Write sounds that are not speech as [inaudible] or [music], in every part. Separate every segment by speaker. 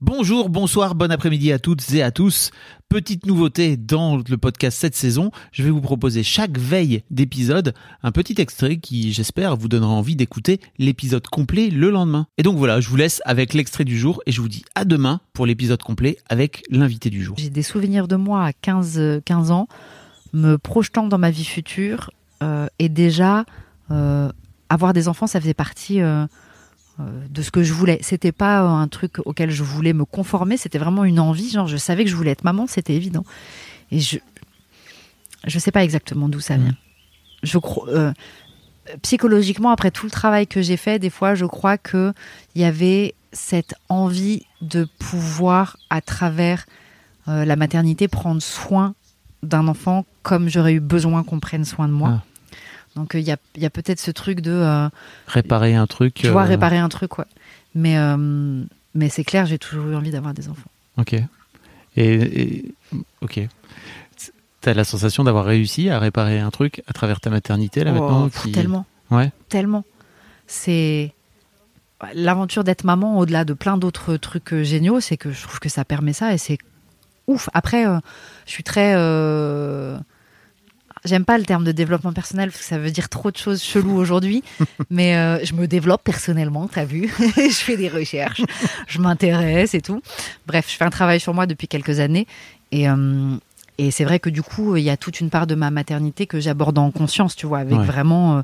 Speaker 1: Bonjour, bonsoir, bon après-midi à toutes et à tous. Petite nouveauté dans le podcast cette saison, je vais vous proposer chaque veille d'épisode un petit extrait qui, j'espère, vous donnera envie d'écouter l'épisode complet le lendemain. Et donc voilà, je vous laisse avec l'extrait du jour et je vous dis à demain pour l'épisode complet avec l'invité du jour.
Speaker 2: J'ai des souvenirs de moi à 15, euh, 15 ans, me projetant dans ma vie future, euh, et déjà, euh, avoir des enfants, ça faisait partie euh, de ce que je voulais. C'était pas euh, un truc auquel je voulais me conformer, c'était vraiment une envie. Genre, je savais que je voulais être maman, c'était évident. Et je, je sais pas exactement d'où ça vient. Je crois. euh, psychologiquement, après tout le travail que j'ai fait, des fois, je crois que il y avait cette envie de pouvoir, à travers euh, la maternité, prendre soin d'un enfant comme j'aurais eu besoin qu'on prenne soin de moi.
Speaker 1: Ah.
Speaker 2: Donc euh, il y a, il y a peut-être ce truc de, euh,
Speaker 1: Réparer un truc.
Speaker 2: tu vois,
Speaker 1: euh,
Speaker 2: réparer un truc, ouais. Mais, euh, mais c'est clair, j'ai toujours eu envie d'avoir des enfants.
Speaker 1: Ok. Et, et- ok. T'as la sensation d'avoir réussi à réparer un truc à travers ta maternité là
Speaker 2: Oh,
Speaker 1: maintenant
Speaker 2: pff,
Speaker 1: qui-
Speaker 2: Tellement,
Speaker 1: Ouais.
Speaker 2: tellement. C'est l'aventure d'être maman, au-delà de plein d'autres trucs euh, géniaux, c'est que je trouve que ça permet ça et c'est ouf. Après, euh, je suis très. euh, J'aime pas le terme de développement personnel parce que ça veut dire trop de choses cheloues aujourd'hui, [laughs] mais euh, je me développe personnellement, t'as vu [laughs] Je fais des recherches, je m'intéresse et tout. Bref, je fais un travail sur moi depuis quelques années et, euh, et c'est vrai que du coup, il y a toute une part de ma maternité que j'aborde en conscience, tu vois, avec
Speaker 1: Ouais.
Speaker 2: vraiment.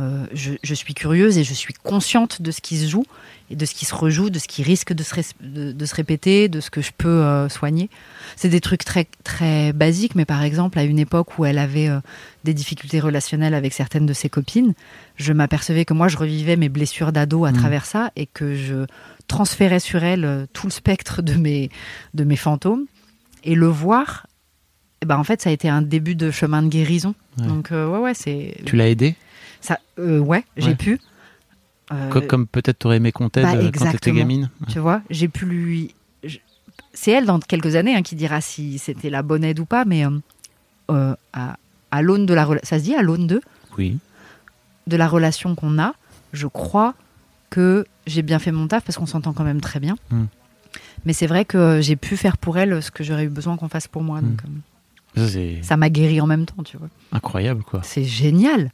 Speaker 2: Euh, je, je suis curieuse et je suis consciente de ce qui se joue et de ce qui se rejoue, de ce qui risque de se, res- de, de se répéter, de ce que je peux euh, soigner. C'est des trucs très très basiques, mais par exemple, à une époque où elle avait euh, des difficultés relationnelles avec certaines de ses copines, je m'apercevais que moi, je revivais mes blessures d'ado à
Speaker 1: Mm.
Speaker 2: travers ça et que je transférais sur elle tout le spectre de mes, de mes fantômes. Et le voir, eh ben, en fait, ça a été un début de chemin de guérison.
Speaker 1: Ouais.
Speaker 2: Donc, euh, ouais, ouais, c'est.
Speaker 1: Tu l'as aidé?
Speaker 2: Ça, euh, ouais, j'ai pu. Euh,
Speaker 1: Co- Comme peut-être t'aurais aimé qu'on t'aide
Speaker 2: bah,
Speaker 1: quand t'étais gamine?
Speaker 2: Tu vois, j'ai pu lui. je- C'est elle dans quelques années hein, qui dira si c'était la bonne aide ou pas, mais à, à l'aune de la rela- ça se dit à l'aune de?
Speaker 1: Oui.
Speaker 2: de la relation qu'on a, je crois que j'ai bien fait mon taf parce qu'on s'entend quand même très bien.
Speaker 1: Mm.
Speaker 2: Mais c'est vrai que j'ai pu faire pour elle ce que j'aurais eu besoin qu'on fasse pour moi. Donc,
Speaker 1: Mm.
Speaker 2: euh, Ça, m'a guéri en même temps, tu vois.
Speaker 1: incroyable quoi.
Speaker 2: C'est génial.